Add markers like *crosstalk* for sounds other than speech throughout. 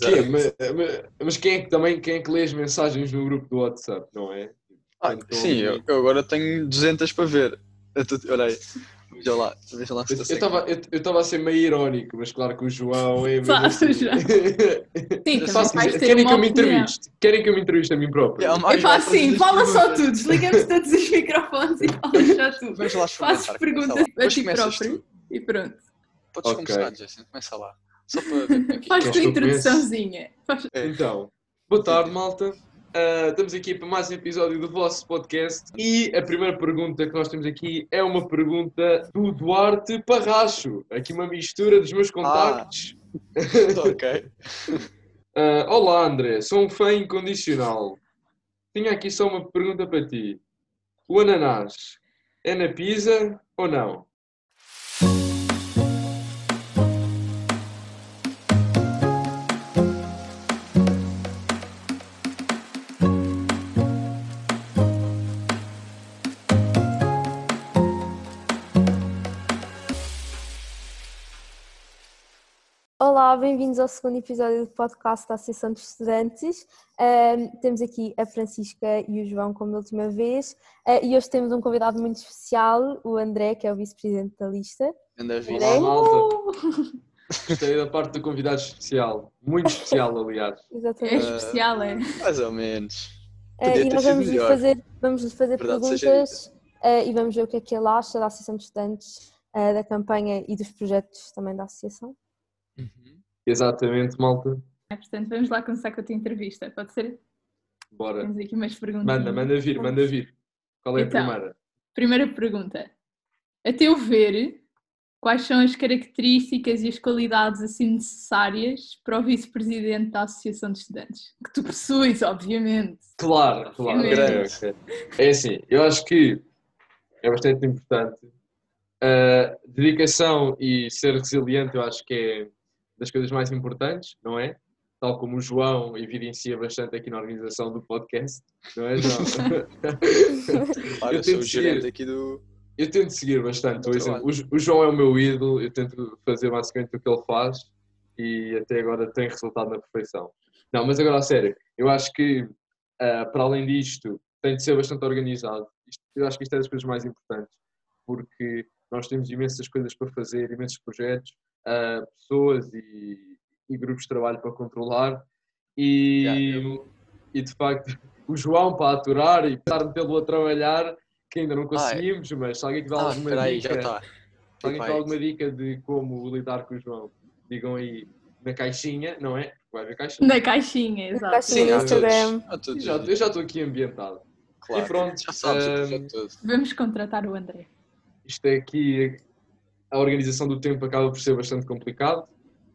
Que mas, mas- mas quem é que também quem é que lê as mensagens no grupo do WhatsApp, não é? Ah, Então, sim, eu, eu agora tenho 200 para ver. Eu tô- olha aí, veja lá, veja lá se Eu está estava eu, eu estava a ser meio irónico, mas claro que o João é. Mesmo assim. *laughs* Sim, Faço- Querem que eu me entreviste? Querem que eu me entreviste a mim próprio? É, Eu faço assim, fala só tu, desligamos todos os microfones e falas só tu. Vamos lá começa perguntas a ti próprio tu. e pronto. Podes Ok. começar, Jason, começa lá. Só para ver como é que Faz tua introduçãozinha. Faz- é. Então, boa tarde, malta. Ah, estamos aqui para mais um episódio do vosso podcast e a primeira pergunta que nós temos aqui é uma pergunta do Duarte Parracho. Aqui uma mistura dos meus contactos. *laughs* ok. Ah, olá, André. Sou um fã incondicional. Tinha aqui só uma pergunta para ti. O ananás é na pizza ou não? Olá, bem-vindos ao segundo episódio do podcast da Associação de Estudantes. Ahm, temos aqui a Francisca e o João, como da última vez, Ah, e hoje temos um convidado muito especial, o André, que é o vice-presidente da lista. Anda vida. Olá, André? malta. *laughs* Gostei da parte do convidado especial. Muito especial, aliás. *laughs* É Exatamente. especial, é? Mais ou menos. Podia e nós vamos lhe fazer, vamos lhe fazer Verdade perguntas ah, e vamos ver o que é que ele acha da Associação de Estudantes, da campanha e dos projetos também da Associação. Exatamente, malta. É, Portanto, vamos lá começar com a tua entrevista. Pode ser? Bora. Temos aqui umas perguntas. Manda, manda vir, manda vir. Qual é a Então. primeira? Primeira pergunta. A teu ver, quais são as características e as qualidades assim necessárias para o vice-presidente da Associação de Estudantes? Que tu possuis, obviamente. Claro, claro. Obviamente. ok, ok. É assim, eu acho que é bastante importante. A dedicação e ser resiliente, eu acho que é das coisas mais importantes, não é? Tal como o João evidencia bastante aqui na organização do podcast, não é, João? *laughs* Eu sou tento o gerente seguir. aqui do. Eu tento seguir bastante. Ouçam, bem. o, o João é o meu ídolo, eu tento fazer basicamente o que ele faz e até agora tem resultado na perfeição. Não, mas agora a sério, eu acho que ah, para além disto tem de ser bastante organizado. Isto- eu acho que isto é das coisas mais importantes porque nós temos imensas coisas para fazer, imensos projetos, ah, pessoas e, e grupos de trabalho para controlar e, Yeah, e de facto o João para aturar e para metê-lo a trabalhar que ainda não Ah, é. conseguimos, mas se alguém tiver Ah, alguma espera aí, dica, já está. se alguém Vai. tiver alguma dica de como lidar com o João, digam aí na caixinha, não é? Vai haver caixinha. Na caixinha, exato. caixinha Sim, no. Instagram. Já- eu já estou aqui ambientado. Claro. E pronto, Já sabes o hum, projeto todo. Vamos contratar o André. isto é aqui, a organização do tempo acaba por ser bastante complicado.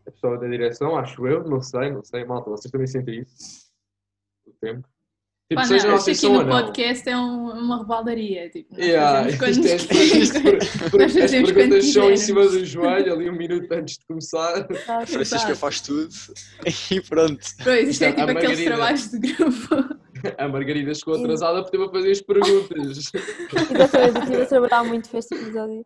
A pessoa da direção, acho eu, não sei, não sei, malta, vocês também sentem isso? O tempo. Tipo, Pá, seja não, isto aqui no podcast é um- uma rebaldaria. Tipo, nós Yeah, fazemos isto é- isto- *laughs* Nós as perguntas são em cima do joelho, ali um minuto antes de começar. Exato. Francisca Exato. faz tudo e pronto. Pois, isto é A tipo aqueles Margarida. trabalhos de grupo. *laughs* A Margarida chegou atrasada porque teve a fazer as perguntas. Exatamente, eu estive a trabalhar muito para este episódio.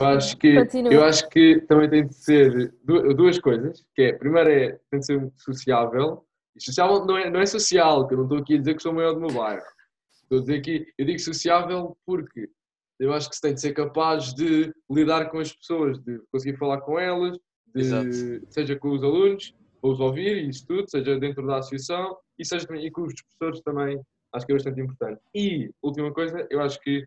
Eu acho que, Continua. eu acho que também tem de ser du- duas coisas, que é, primeiro é, tem de ser sociável, e sociável não é, não é social, que eu não estou aqui a dizer que sou o maior do meu bairro. Estou a dizer que, eu digo sociável porque eu acho que se tem de ser capaz de lidar com as pessoas, de conseguir falar com elas, de- seja com os alunos, ou os ouvir, e isso tudo, seja dentro da associação, e seja também e com os professores também, acho que é bastante importante. E, última coisa, eu acho que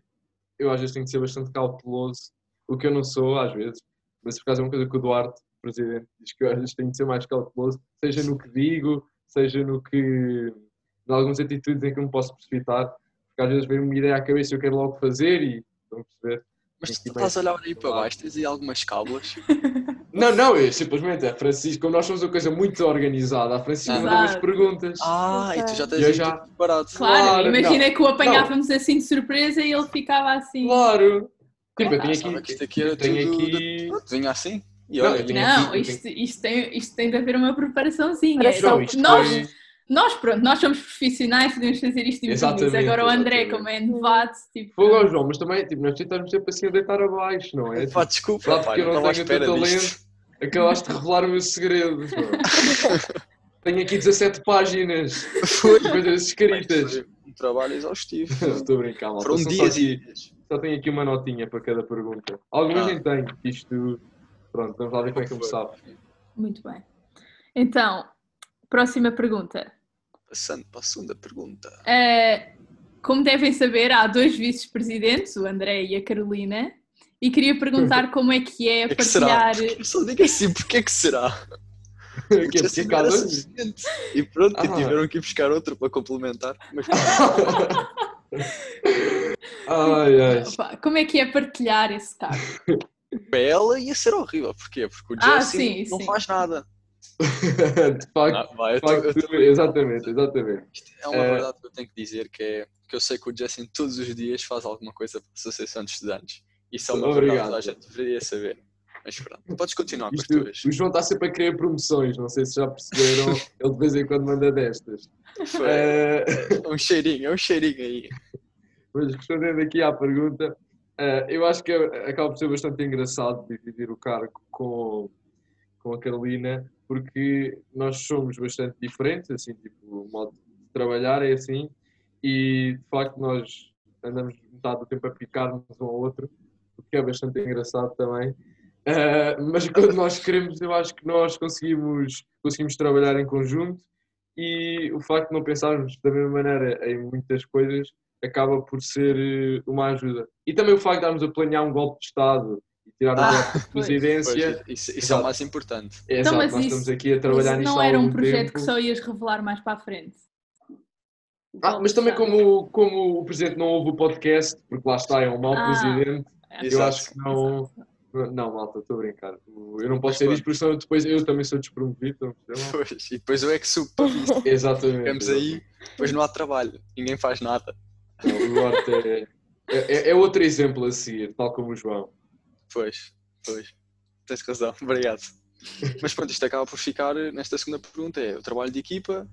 eu às vezes tenho de ser bastante cauteloso, o que eu não sou às vezes, mas por causa é uma coisa que o Duarte, presidente, diz que eu às vezes tenho de ser mais cauteloso, seja no que digo, seja no que, em algumas atitudes em que eu me posso precipitar, porque às vezes vem uma ideia à cabeça e eu quero logo fazer e estão a perceber. Mas tu que ir estás a olhar aí para baixo, tens aí algumas cábulas. *laughs* Não, não, eu simplesmente, a Francisco, como nós somos uma coisa muito organizada, a Francisco manda umas Exato. perguntas. Ah, e tu já tens Eu já- preparado. Claro, Claro, imagina não. que o apanhávamos assim de surpresa e ele ficava assim. Claro! Tipo, eu Ah, tenho pensava que aqui. isto aqui era tenho tudo aqui. de- Vinha assim? E Não, olha, Não, aqui- isto, isto, tem, isto tem de haver uma preparaçãozinha. Preparação. Não, isto nós, foi- nós, pronto, nós somos profissionais, podemos fazer isto e Exatamente, Agora o André, exatamente. como é novato, tipo. Fogo ao João, mas também, tipo, nós tentamos sempre assim a deitar abaixo, não é? Pá, desculpa, Claro pá, que eu não tenho o teu disto. Acabaste de revelar o meu segredo. *laughs* Tenho aqui 17 páginas Foi. de coisas escritas. Um trabalho exaustivo. *laughs* Estou a brincar, malta. Foram São dias só, e aqui, só tenho aqui uma notinha para cada pergunta. Algumas Ah. nem tenho, porque isto. Pronto, vamos lá ver como é que eu me sabe. Muito bem. Então, próxima pergunta. Passando para a segunda pergunta. Eh, como devem saber, há dois vice-presidentes, o André e a Carolina, e queria perguntar *laughs* como é que é É que partilhar. Porque- Só diga assim, porque é que será? *laughs* Que Porque assim era suficiente. E pronto, e Ah. tiveram que ir buscar outro para complementar. Mas *laughs* Ai, ai. Opa, Como é que é partilhar esse cargo? para ela ia ser horrível. Porquê? Porque o Ah, Jesse sim, não sim. faz nada. *laughs* De facto, Ah, vai, de facto tô- exatamente, exatamente. Isto é uma Eh, verdade que eu tenho que dizer que é que eu sei que o Justin todos os dias faz alguma coisa para a Associação de Estudantes. Isso é uma Obrigado. verdade que a gente deveria saber. Mas pronto, podes continuar com as Isto, tuas. o João está sempre a querer promoções, não sei se já perceberam, *laughs* ele de vez em quando manda destas. Foi é *laughs* um cheirinho, é um cheirinho aí. Mas respondendo aqui à pergunta, eh, eu acho que acaba por ser bastante engraçado dividir o cargo com, com a Carolina, porque nós somos bastante diferentes, assim, tipo, o modo de trabalhar é assim, e de facto nós andamos metade do tempo a picar-nos um ao outro, o que é bastante engraçado também. Eh, mas *laughs* quando nós queremos, eu acho que nós conseguimos, conseguimos trabalhar em conjunto e o facto de não pensarmos da mesma maneira em muitas coisas acaba por ser eh, uma ajuda. E também o facto de estarmos a planear um golpe de Estado e tirar Ah, o golpe de presidência. Pois, isso isso é Exato. o mais importante. É, Então, exato, mas nós isso- estamos aqui a trabalhar Isso nisto não era um projeto tempo. que só ias revelar mais para a frente. Ah, mas também como, como o Presidente não ouve o podcast, porque lá está, é um mau Ah, Presidente, eu Exato. acho que não... Não, malta, estou a brincar. Eu não posso pronto. isto, porque senão depois eu também sou despromovido. Pois, e depois eu é que subo isso. Exatamente. Ficamos aí, depois não há trabalho, ninguém faz nada. Não, o Duarte é, é, é outro exemplo a seguir, tal como o João. Pois, pois. Tens razão, *laughs* obrigado. Mas pronto, isto acaba por ficar nesta segunda pergunta: é o trabalho de equipa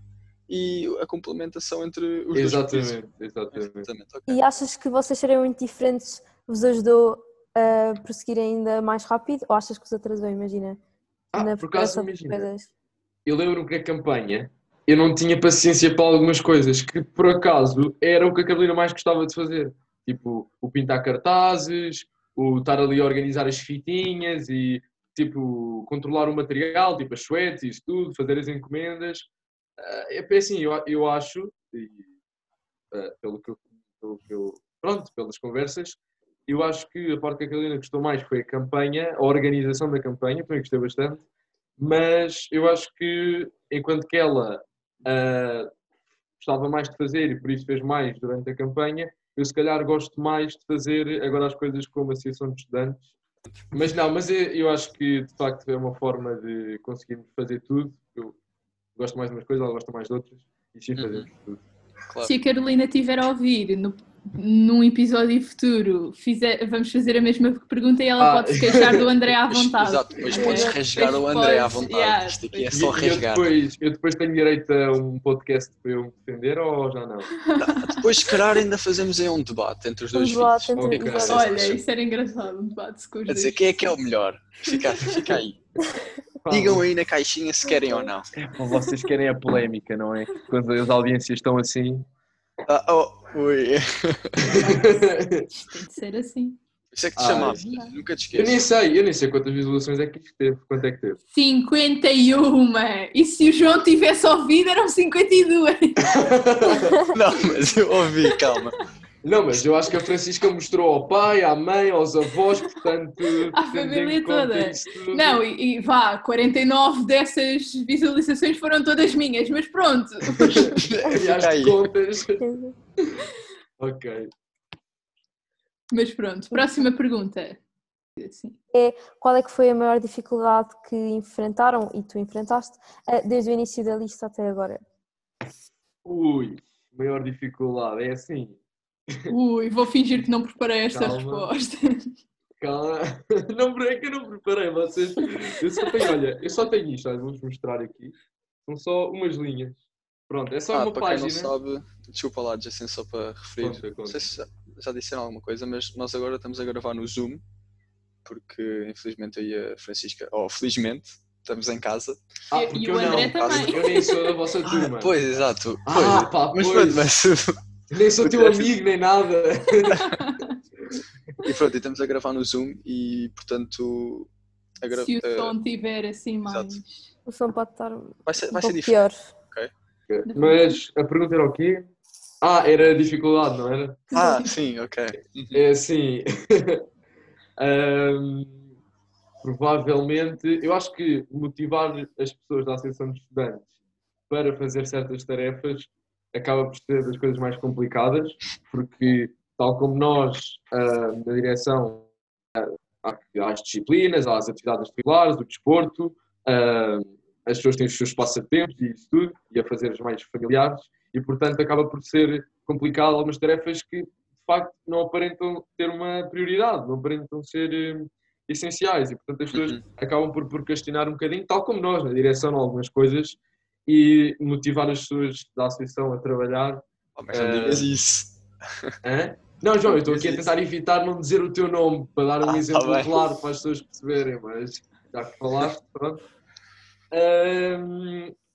e a complementação entre os dois Exatamente, países. exatamente. Exatamente, ok. E achas que vocês serem muito diferentes vos ajudou a prosseguir ainda mais rápido? Ou achas que os atrasou, imagina? Ah, na por acaso, das imagina, coisas? eu lembro que a campanha eu não tinha paciência para algumas coisas que por acaso era o que a Carolina mais gostava de fazer. Tipo, o pintar cartazes, o estar ali a organizar as fitinhas e tipo, controlar o material, tipo as suetes e isso tudo, fazer as encomendas. Ah, É assim, eu, eu acho, e, ah, pelo, que eu, pelo que eu. Pronto, pelas conversas, eu acho que a parte que a Carolina gostou mais foi a campanha, a organização da campanha, também gostei bastante, mas eu acho que enquanto que ela ah, gostava mais de fazer e por isso fez mais durante a campanha, eu se calhar gosto mais de fazer agora as coisas como associação de estudantes. Mas não, mas eu, eu acho que de facto é uma forma de conseguirmos fazer tudo. Eu gosto mais de umas coisas, ela gosta mais de outras, e sim fazemos tudo. Claro. Se a Carolina tiver a ouvir no, num episódio futuro, fizer- vamos fazer a mesma pergunta e ela Ah. pode se queixar do André à *laughs* vontade. Exato, mas É, podes depois rasgar o André à vontade. yeah, Isto aqui é só e eu rasgar. depois, eu depois tenho direito a um podcast para eu me defender ou já não? Depois, se calhar, ainda fazemos aí um debate entre os Um dois debate filhos. entre é os dois. Olha, isso era engraçado, um debate com os A dizer, dois. quem é que é o melhor? Fica, fica aí. *laughs* Digam aí na caixinha se querem ou não. Vocês querem a polémica, não é? Quando as audiências estão assim. Ah, oh, ui. *laughs* Tem de ser assim. Isso é que te Ah, chamava. é. Nunca te Eu nem sei, eu nem sei quantas visualizações é que teve. Quanto é que teve? 51! E se o João tivesse ouvido, eram 52! *laughs* Não, mas eu ouvi, calma. Não, mas eu acho que a Francisca mostrou ao pai, à mãe, aos avós, portanto. À família toda. Não, e, e vá, 49 dessas visualizações foram todas minhas, mas pronto. *laughs* E às aí. contas. Ok. Mas pronto, próxima pergunta. Sim. Qual é que foi a maior dificuldade que enfrentaram e tu enfrentaste eh, desde o início da lista até agora? Ui, maior dificuldade. É assim. Ui, vou fingir que não preparei esta Calma. resposta. Calma. *laughs* Não, é que eu não preparei vocês. Eu só tenho, olha, eu só tenho isto, olha, vou-vos mostrar aqui. São só umas linhas. Pronto, é só Ah, uma para quem página. não sabe, desculpa lá, assim só para referir. Conta, conta. Não sei se já, já disseram alguma coisa, mas nós agora estamos a gravar no Zoom porque infelizmente eu e a Francisca, ou felizmente, estamos em casa. Ah, porque e eu o André não. também. Eu nem sou da vossa *laughs* turma. Pois, exato. Ah, Pois, pá, mas pois. pronto, mas. *laughs* Nem sou teu amigo, nem nada. *laughs* E pronto, e estamos a gravar no Zoom e portanto. A gra... Se o eh, som tiver assim mais. exato. O som pode estar vai ser, vai ser diferente. pior. *laughs* Mas a pergunta era o quê? Ah, era a dificuldade, não era? Ah, sim, ok. É assim. *laughs* ahm, provavelmente, eu acho que motivar as pessoas da Associação de Estudantes para fazer certas tarefas acaba por ser das coisas mais complicadas, porque, tal como nós, ah, na direção, ah, há as disciplinas, as atividades regulares, o desporto, ah, as pessoas têm os seus passatempos e isso tudo, e a fazer as mais familiares, e portanto acaba por ser complicado algumas tarefas que de facto não aparentam ter uma prioridade, não aparentam ser eh, essenciais e portanto as pessoas Uhum. acabam por procrastinar um bocadinho, tal como nós, na direção de algumas coisas e motivar as pessoas da associação a trabalhar. Oh, mas não Eh, digas isso. *laughs* Hã? Não, João, eu estou aqui a tentar evitar não dizer o teu nome para dar um Ah, tá exemplo bem. claro para as pessoas perceberem, mas já que falaste, pronto.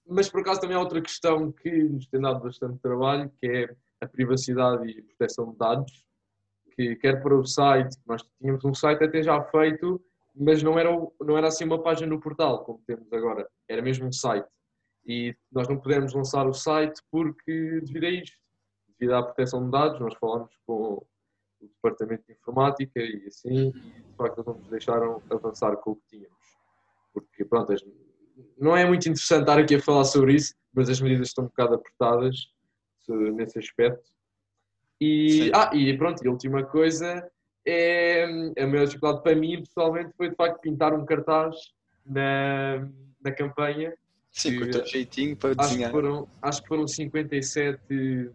Mas por acaso também há outra questão que nos tem dado bastante trabalho, que é a privacidade e proteção de dados, que quer para o site, nós tínhamos um site até já feito, mas não era, não era assim uma página no portal, como temos agora, era mesmo um site. E nós não pudemos lançar o site porque, devido a isto, devido à proteção de dados, nós falámos com o departamento de informática e assim, e de facto não nos deixaram avançar com o que tínhamos. Porque, pronto, não é muito interessante estar aqui a falar sobre isso, mas as medidas estão um bocado apertadas se- nesse aspecto. E, Sim. ah, e pronto, e a última coisa é a maior dificuldade para mim, pessoalmente, foi de facto pintar um cartaz na, na campanha. Sim, com o teu jeitinho para Acho que desenhar. foram, acho que foram 57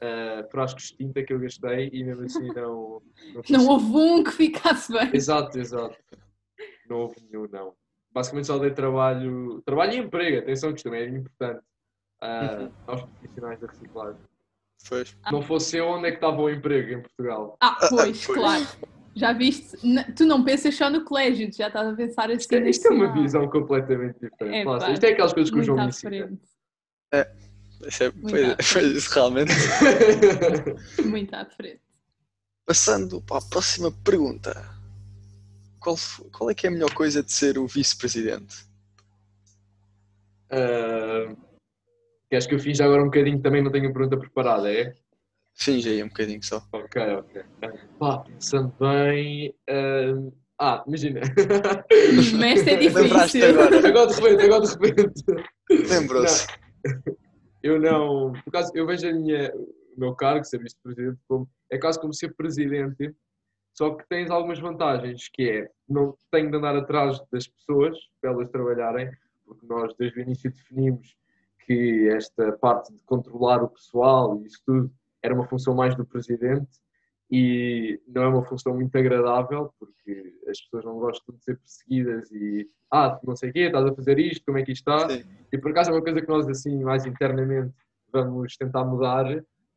ah, frascos de tinta que eu gastei e mesmo assim *laughs* não. Não, Não houve um que ficasse bem. Exato, exato. Não houve nenhum, não. Basicamente só dei trabalho. Trabalho e emprego, atenção, que isto também é importante. ah, Uhum. aos profissionais da reciclagem. Pois. Não fosse eu, onde é que estava o emprego em Portugal? Ah, pois, Pois. claro. Já viste? Tu não pensas só no colégio, tu já estás a pensar assim. Isto é, isto é uma visão completamente diferente. É, pá, isto é aquelas coisas que o Muito João me ensina. frente. Isso é, pois, *laughs* pois, isso realmente. *laughs* Muito à frente. Passando para a próxima pergunta. Qual, qual é que é a melhor coisa de ser o vice-presidente? Ah, Queres que eu finja agora um bocadinho também não tenho a pergunta preparada, é? Finge aí um bocadinho só. Ok, ok. Pá, pensando bem. ah, ah, imagina. Mas esta é *laughs* difícil. agora. agora de repente, agora de repente. Lembrou-se. Eu não. Por causa, eu vejo a minha, o meu cargo, ser vice-presidente, como. É quase como ser presidente, só que tens algumas vantagens, que é não tenho de andar atrás das pessoas para elas trabalharem, porque nós desde o início definimos que esta parte de controlar o pessoal e isso tudo era uma função mais do presidente e não é uma função muito agradável porque as pessoas não gostam de ser perseguidas e ah, não sei o quê, estás a fazer isto, como é que isto está? Sim. E por acaso é uma coisa que nós assim mais internamente vamos tentar mudar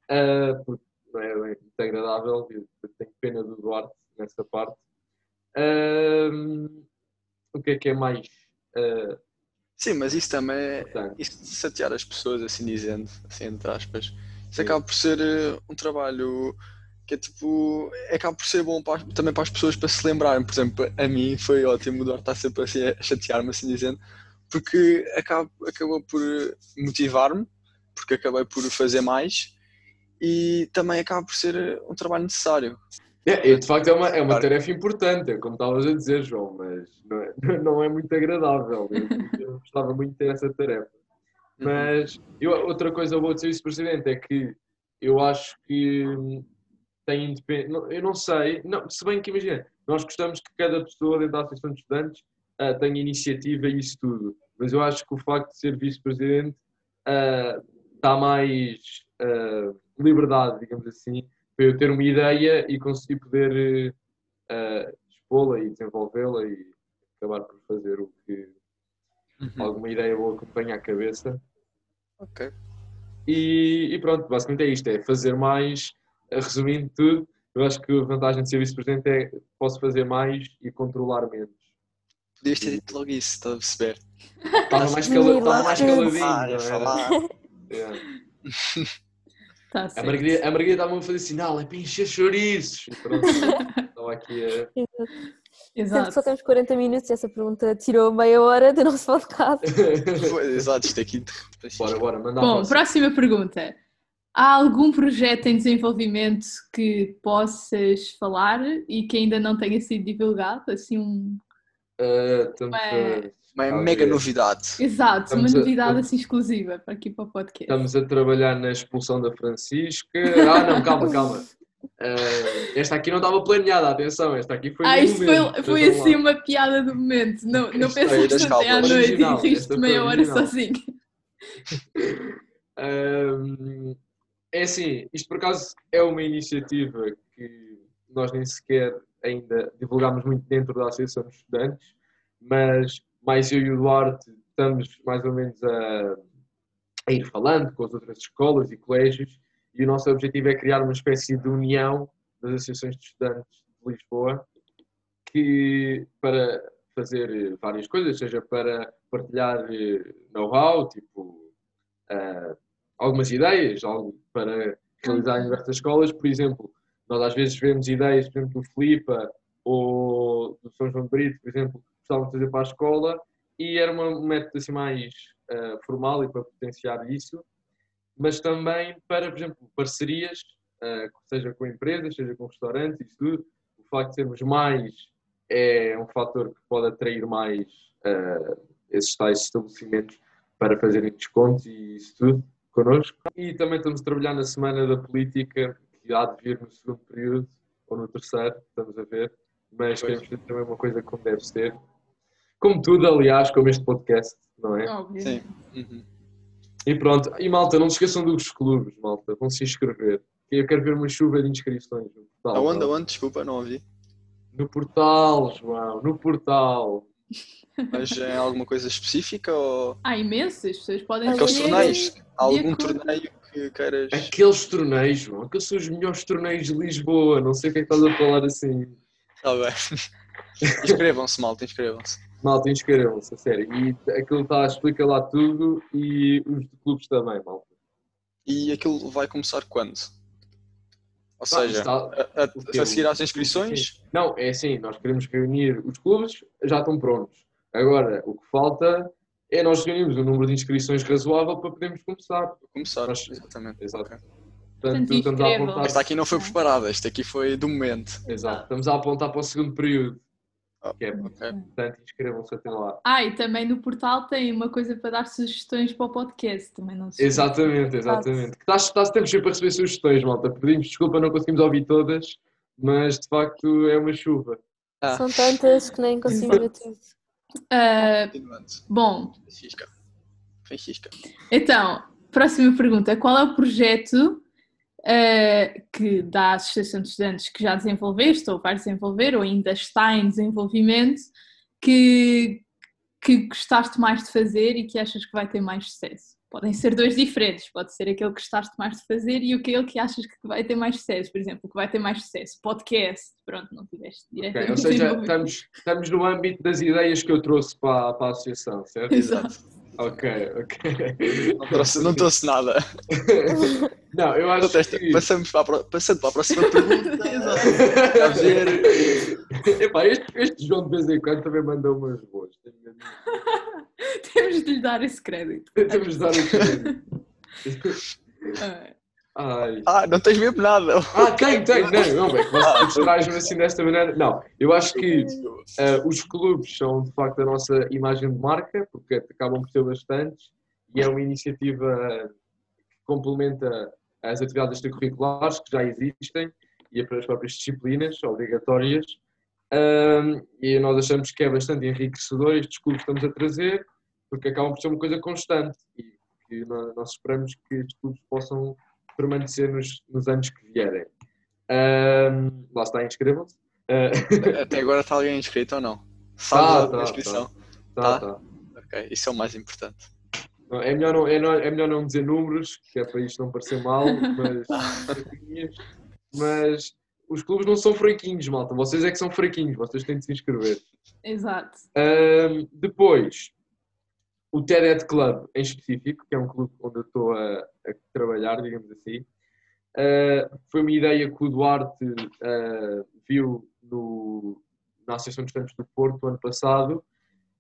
ah, porque não é bem muito agradável, eu tenho pena do Duarte nessa parte. Ah, o que é que é mais ah, Sim, mas isso também é. importante? Isso de chatear as pessoas, assim dizendo, assim entre aspas, isso Sim. acaba por ser eh, um trabalho que é tipo. Acaba por ser bom para também para as pessoas para se lembrarem. Por exemplo, a mim foi ótimo o Duarte estar sempre assim a chatear-me, assim dizendo, porque acaba, acabou por motivar-me, porque acabei por fazer mais e também acaba por ser eh, um trabalho necessário. É, de facto é uma, é uma Claro. tarefa importante, como estavas a dizer, João, mas não é, *laughs* não é muito agradável. Eu, eu gostava muito de ter essa tarefa. Mas eu, outra coisa boa de ser vice-presidente é que eu acho que hum, tem independência. Eu não sei, não, se bem que imagina, nós gostamos que cada pessoa dentro da Associação de Estudantes ah, tenha iniciativa e isso tudo, mas eu acho que o facto de ser vice-presidente ah, dá mais ah, liberdade, digamos assim, para eu ter uma ideia e conseguir poder ah, expô-la e desenvolvê-la e acabar por fazer o que Uhum. alguma ideia boa que me venha à cabeça. Ok. E, e pronto, basicamente é isto: é fazer mais, resumindo tudo, Eu acho que a vantagem de ser vice-presidente é que posso fazer mais e controlar menos. Podias ter dito logo isso, estás a perceber? Estava mais, cala... Estava mais caladinho. Falar, *laughs* Yeah. Tá A. Margarida a Margarida estava a fazer sinal, é para encher chouriços. E pronto, *laughs* estava aqui a. Que Exato. só temos 40 minutos, essa pergunta tirou meia hora do nosso podcast. *laughs* Exato, isto aqui. bora, bora, manda a Bom, próxima. próxima pergunta. Há algum projeto em desenvolvimento que possas falar e que ainda não tenha sido divulgado? Assim, um. Estamos, a, Uma mega é. novidade. Exato, uma Estamos a- novidade assim exclusiva para aqui para o podcast. estamos a trabalhar na expulsão da Francisca. Ah, não, calma, calma. Ah, esta aqui não estava planeada, atenção, esta aqui foi Ah, isto momento, foi, foi vejam lá. assim uma piada do momento. Não, não Isto aí pensaste até à noite Original, e riste esta meia hora sozinho. *laughs* Ahm, é assim, isto por acaso é uma iniciativa que nós nem sequer ainda divulgámos muito dentro da Associação de Estudantes, mas mais eu e o Duarte estamos mais ou menos a, a ir falando com as outras escolas e colégios e o nosso objetivo é criar uma espécie de união das associações de estudantes de Lisboa que para fazer várias coisas, seja para partilhar eh, know-how, tipo ah, algumas ideias algo para realizar em diversas escolas. Por exemplo, nós às vezes vemos ideias, por exemplo, do Filipa ou do São João Brito, por exemplo, que gostavam de fazer para a escola e era um método assim mais ah, formal e para potenciar isso, mas também para, por exemplo, parcerias, ah, seja com empresas, seja com restaurantes, isso tudo. O facto de sermos mais é um fator que pode atrair mais ah, esses tais estabelecimentos para fazerem descontos e isso tudo connosco. E também estamos a trabalhar na Semana da Política, que há de vir no segundo período ou no terceiro, estamos a ver. Mas Pois. queremos fazer também uma coisa como deve ser. Como tudo, aliás, como este podcast, não é? Óbvio. Sim. Uhum. E pronto. E malta, não se esqueçam dos clubes, malta. Vão se inscrever. Eu quero ver uma chuva de inscrições no portal. Aonde, aonde? Desculpa, não ouvi. No portal, João, no portal. Mas é alguma coisa específica ou Há imensas, as pessoas podem Aqueles torneios? Há algum torneio que. Aqueles torneios, João, aqueles são os melhores torneios de Lisboa. Não sei o que é que estás a falar assim. Tá bem. *laughs* Inscrevam-se, malta, inscrevam-se. Malta, inscrevam-se, a sério. E aquilo está, explica lá tudo e os clubes também, malta. E aquilo vai começar quando? Ou seja, está- a, a- a seguir às inscrições? Não, é assim, nós queremos reunir os clubes, já estão prontos. Agora, o que falta é nós reunirmos um número de inscrições razoável para podermos começar. Começar, Nós- exatamente. Exato. Portanto, estamos a apontar. Esta aqui não foi preparada, esta aqui foi do momento. Exato. Estamos a apontar para o segundo período. Ah, Que é, ok. portanto, inscrevam-se até lá. Ah, e também no portal tem uma coisa para dar sugestões para o podcast, também não se esqueçam. Exatamente, exatamente. Que Estás, estás sempre sempre a receber sugestões, malta. Pedimos desculpa, não conseguimos ouvir todas, mas de facto é uma chuva. Ah, São tantas que nem consigo *laughs* ver tudo. Continuando. bom, Francisca. Francisca. então, próxima pergunta. Qual é o projeto ah, que da Associação de Estudantes que já desenvolveste, ou vais desenvolver, ou ainda está em desenvolvimento, que, que gostaste mais de fazer e que achas que vai ter mais sucesso? Podem ser dois diferentes, pode ser aquele que gostaste mais de fazer e aquele que achas que vai ter mais sucesso, por exemplo, que vai ter mais sucesso, podcast, pronto, não tiveste Ok, diretamente Ou seja, estamos, estamos no âmbito das ideias que eu trouxe para, para a associação, certo? Exato. Ok, ok. Não trouxe, não trouxe nada. Não, eu acho que. Passamos para a, passando para a próxima pergunta. *laughs* a ver. *laughs* Epá, este, este João de vez em quando também manda umas boas. *laughs* Temos de lhe dar esse crédito. *laughs* Temos de dar o crédito. Ah, Ai. Ah, não tens mesmo nada. Ah, tenho, tenho. Não, não, bem, você distrais-me assim desta maneira. Não, eu acho que eh, os clubes são de facto a nossa imagem de marca, porque acabam por ser bastantes, e é uma iniciativa que complementa as atividades extracurriculares que já existem e as próprias disciplinas obrigatórias. Ahm, e nós achamos que é bastante enriquecedor estes clubes que estamos a trazer, porque acabam por ser uma coisa constante e que nós, esperamos que estes clubes possam permanecer nos, nos anos que vierem. Ahm, lá está, inscrevam-se. Ah, *laughs* Até agora está alguém inscrito ou não? Sabe Tá, a tá, inscrição? tá, Tá. tá. Ok, isso é o mais importante. É melhor não, é, não- é melhor não dizer números, que é para isto não parecer mal, *laughs* mas, mas os clubes não são fraquinhos, malta. Vocês é que são fraquinhos, vocês têm de se inscrever. Exato. Ahm, depois, o TEDED Club em específico, que é um clube onde eu estou a, a trabalhar, digamos assim, ah, foi uma ideia que o Duarte ah, viu no- na Associação de Estudantes do Porto ano passado.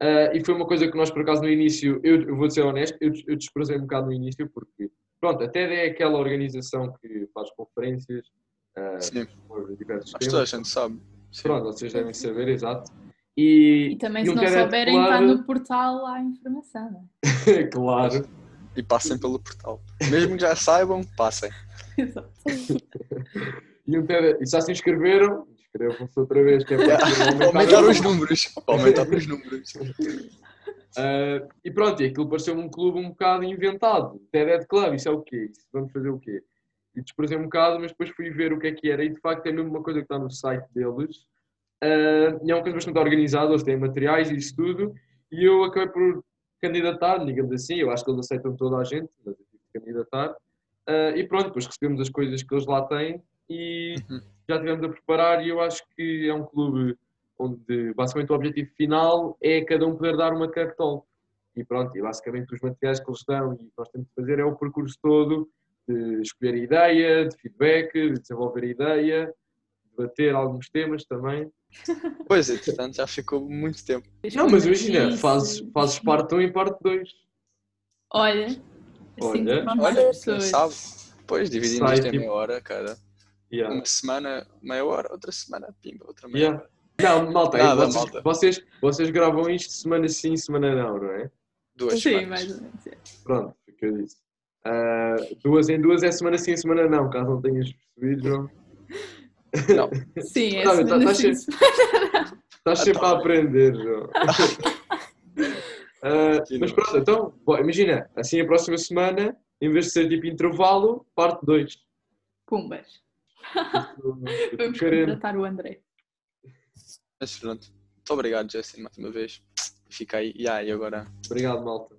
ah, e foi uma coisa que nós, por acaso, no início, eu, eu vou ser honesto, eu, eu desprezei um bocado no início, porque, pronto, a TED é aquela organização que faz conferências ah, Sim, diversos acho que toda a temas. gente sabe. Sim. Pronto, vocês devem saber, exato. E, E também, e se não souberem, está no portal lá a informação. é? *laughs* claro. E passem pelo portal. Mesmo que já saibam, passem. *laughs* Exato. E, um TED, e já se inscreveram? Inscrevam-se outra vez, que é para *laughs* aumentar, Aumentar os números. Aumentar os números. Ah, e pronto, e aquilo pareceu-me um clube um bocado inventado. TED Club, isso é o quê? Isso, vamos fazer o quê? E desprezei um bocado, mas depois fui ver o que é que era e de facto é mesmo uma coisa que está no site deles. Ah, e é uma coisa bastante organizada, eles têm materiais e isso tudo. E eu acabei por candidatar, digamos assim. Eu acho que eles aceitam toda a gente, mas eu tive que candidatar. Ah, e pronto, depois recebemos as coisas que eles lá têm e Uhum. já estivemos a preparar. E eu acho que é um clube onde basicamente o objetivo final é cada um poder dar uma cartol. E pronto, e basicamente os materiais que eles dão e nós temos de fazer é o percurso todo de escolher a ideia, de feedback, de desenvolver a ideia, debater alguns temas também. *laughs* Pois, entretanto, já ficou muito tempo. Não, mas imagina, fazes, fazes parte 1 e parte 2. Olha, assim Olha. Olha, sabe? Pois, dividimos Sai, isto em tipo- meia hora, cara. Yeah. Uma semana, meia hora, outra semana, pimba, outra meia Yeah. hora. Não, malta, aí Nada, vocês, malta. Vocês, vocês gravam isto semana sim, semana não, não é? Duas Sim, semanas. mais ou menos. é. Pronto, foi o Ah, duas em duas é semana sim, semana não, caso não tenhas percebido, João. Não, *laughs* Sim, é Tá bem, tá- semana tá sim, cheio. Estás sempre tá a aprender, João. Sim, *laughs* mas pronto, então, bom, imagina, assim a próxima semana, em vez de ser tipo intervalo, parte 2. Pumbas. Vamos contratar o André. mas pronto. Muito obrigado, Justin, mais uma vez. Fica aí. E aí, agora? Obrigado, malta.